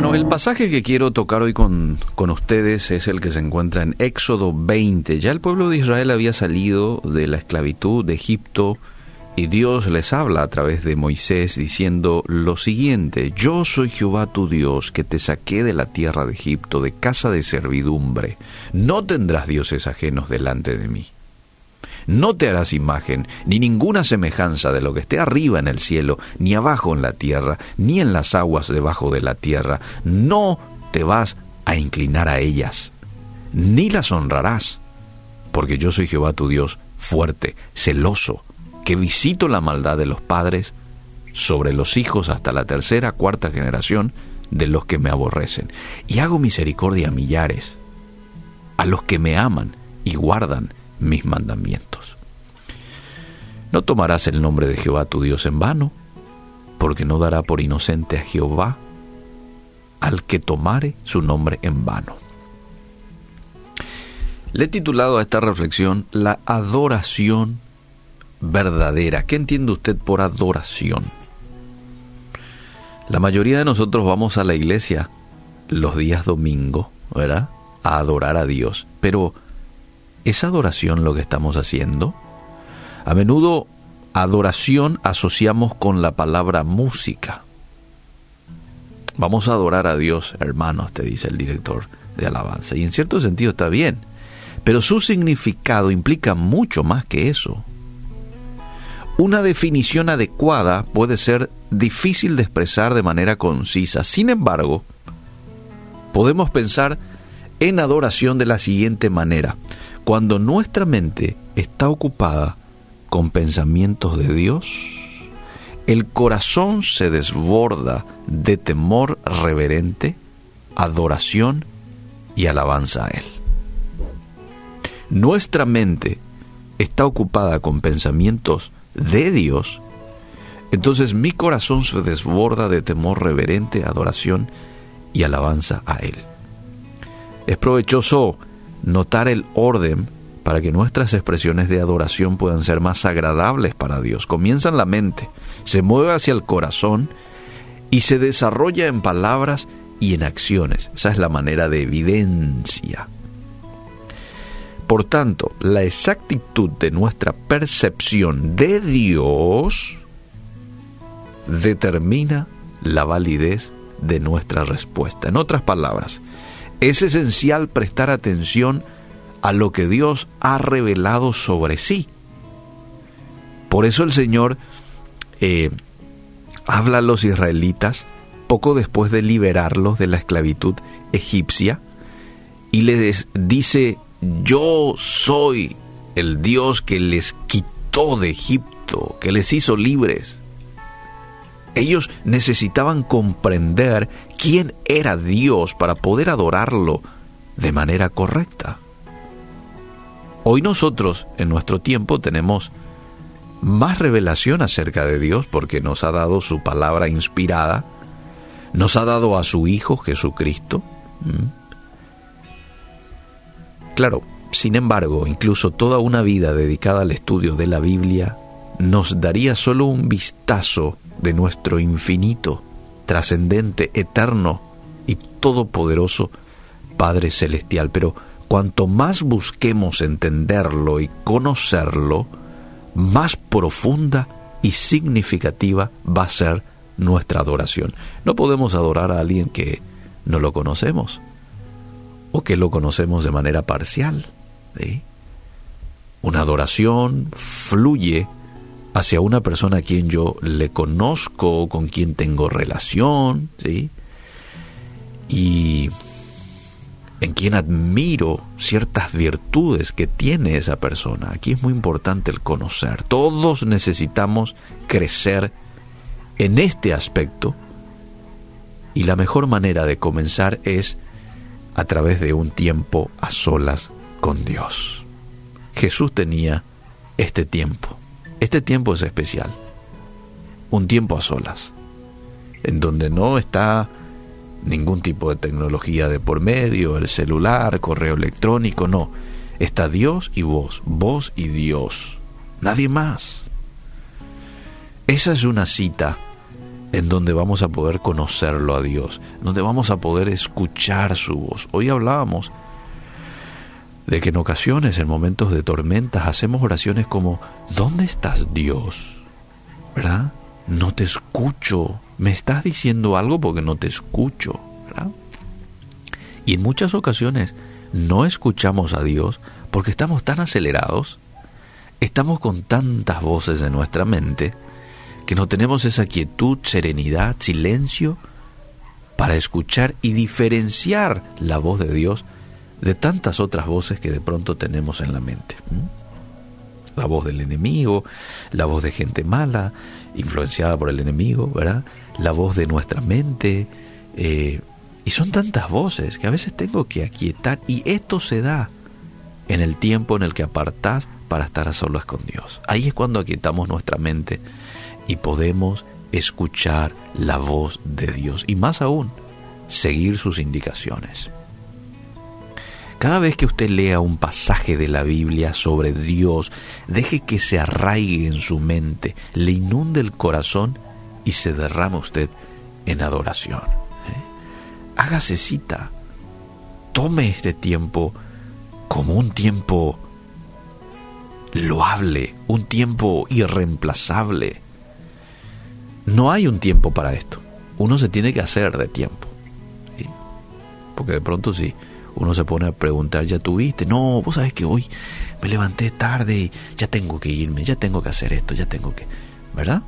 Bueno, el pasaje que quiero tocar hoy con, con, ustedes es el que se encuentra en Éxodo 20. Ya el pueblo de Israel había salido de la esclavitud de Egipto y Dios les habla a través de Moisés diciendo lo siguiente, yo soy Jehová tu Dios que te saqué de la tierra de Egipto, de casa de servidumbre. No tendrás dioses ajenos delante de mí. No te harás imagen, ni ninguna semejanza de lo que esté arriba en el cielo, ni abajo en la tierra, ni en las aguas debajo de la tierra. No te vas a inclinar a ellas, ni las honrarás, porque yo soy Jehová tu Dios, fuerte, celoso, que visito la maldad de los padres sobre los hijos hasta la tercera, cuarta generación de los que me aborrecen. Y hago misericordia a millares, a los que me aman y guardan mis mandamientos. No tomarás el nombre de Jehová tu Dios en vano, porque no dará por inocente a Jehová al que tomare su nombre en vano. Le he titulado a esta reflexión La adoración verdadera. ¿Qué entiende usted por adoración? La mayoría de nosotros vamos a la iglesia los días domingo, ¿verdad? A adorar a Dios. Pero, ¿es adoración lo que estamos haciendo? A menudo adoración asociamos con la palabra música. Vamos a adorar a Dios, hermanos, te dice el director de alabanza. Y en cierto sentido está bien. Pero su significado implica mucho más que eso. Una definición adecuada puede ser difícil de expresar de manera concisa. Sin embargo, podemos pensar en adoración de la siguiente manera. Cuando nuestra mente está ocupada con pensamientos de Dios, el corazón se desborda de temor reverente, adoración y alabanza a Él. Nuestra mente está ocupada con pensamientos de Dios, entonces mi corazón se desborda de temor reverente, adoración y alabanza a Él. Es provechoso notar el orden para que nuestras expresiones de adoración puedan ser más agradables para Dios. Comienza en la mente, se mueve hacia el corazón y se desarrolla en palabras y en acciones. Esa es la manera de evidencia. Por tanto, la exactitud de nuestra percepción de Dios determina la validez de nuestra respuesta. En otras palabras, es esencial prestar atención a lo que Dios ha revelado sobre sí. Por eso el Señor eh, habla a los israelitas poco después de liberarlos de la esclavitud egipcia y les dice yo soy el Dios que les quitó de Egipto, que les hizo libres. Ellos necesitaban comprender quién era Dios para poder adorarlo de manera correcta. Hoy nosotros, en nuestro tiempo, tenemos más revelación acerca de Dios porque nos ha dado su palabra inspirada, nos ha dado a su Hijo Jesucristo. Claro, sin embargo, incluso toda una vida dedicada al estudio de la Biblia nos daría solo un vistazo de nuestro infinito, trascendente, eterno y todopoderoso Padre Celestial. Pero cuanto más busquemos entenderlo y conocerlo, más profunda y significativa va a ser nuestra adoración. No podemos adorar a alguien que no lo conocemos o que lo conocemos de manera parcial. Una adoración fluye hacia una persona a quien yo le conozco, con quien tengo relación, y en quien admiro ciertas virtudes que tiene esa persona. Aquí es muy importante el conocer. Todos necesitamos crecer en este aspecto y la mejor manera de comenzar es a través de un tiempo a solas con Dios. Jesús tenía este tiempo. Este tiempo es especial. Un tiempo a solas. En donde no está ningún tipo de tecnología de por medio, el celular, correo electrónico, no. Está Dios y vos, vos y Dios. Nadie más. Esa es una cita en donde vamos a poder conocerlo a Dios, donde vamos a poder escuchar su voz. Hoy hablábamos de que en ocasiones, en momentos de tormentas, hacemos oraciones como, ¿dónde estás Dios? ¿Verdad? No te escucho. Me estás diciendo algo porque no te escucho. Y en muchas ocasiones no escuchamos a Dios porque estamos tan acelerados, estamos con tantas voces en nuestra mente, que no tenemos esa quietud, serenidad, silencio para escuchar y diferenciar la voz de Dios de tantas otras voces que de pronto tenemos en la mente. La voz del enemigo, la voz de gente mala, influenciada por el enemigo, ¿verdad? La voz de nuestra mente. Eh, y son tantas voces que a veces tengo que aquietar y esto se da en el tiempo en el que apartás para estar a solas con Dios. Ahí es cuando aquietamos nuestra mente y podemos escuchar la voz de Dios y más aún, seguir sus indicaciones. Cada vez que usted lea un pasaje de la Biblia sobre Dios, deje que se arraigue en su mente, le inunde el corazón y se derrama usted en adoración. ¿eh? Hágase cita. Tome este tiempo como un tiempo loable, un tiempo irreemplazable no hay un tiempo para esto. Uno se tiene que hacer de tiempo. Porque de pronto sí, uno se pone a preguntar, ¿ya tuviste? No, vos sabes que hoy me levanté tarde y ya tengo que irme, ya tengo que hacer esto, ya tengo que... ¿Verdad?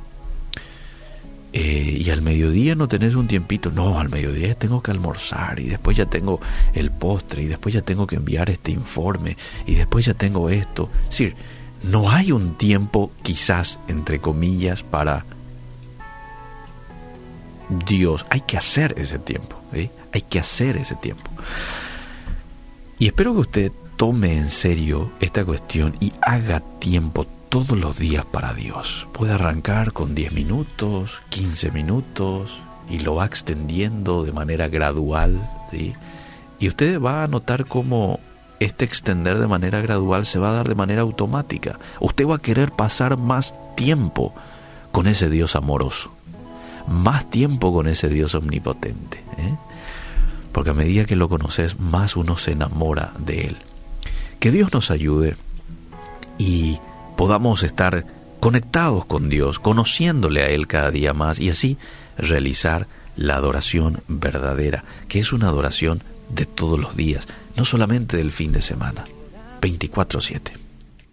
Eh, y al mediodía no tenés un tiempito. No, al mediodía tengo que almorzar y después ya tengo el postre y después ya tengo que enviar este informe y después ya tengo esto. Es decir, no hay un tiempo quizás, entre comillas, para Dios. Hay que hacer ese tiempo. Hay que hacer ese tiempo. Y espero que usted tome en serio esta cuestión y haga tiempo todos los días para Dios. Puede arrancar con 10 minutos, 15 minutos y lo va extendiendo de manera gradual. Y usted va a notar cómo este extender de manera gradual se va a dar de manera automática. Usted va a querer pasar más tiempo con ese Dios amoroso más tiempo con ese Dios omnipotente. ¿eh? Porque a medida que lo conoces, más uno se enamora de Él. Que Dios nos ayude y podamos estar conectados con Dios, conociéndole a Él cada día más y así realizar la adoración verdadera, que es una adoración de todos los días, no solamente del fin de semana, 24/7.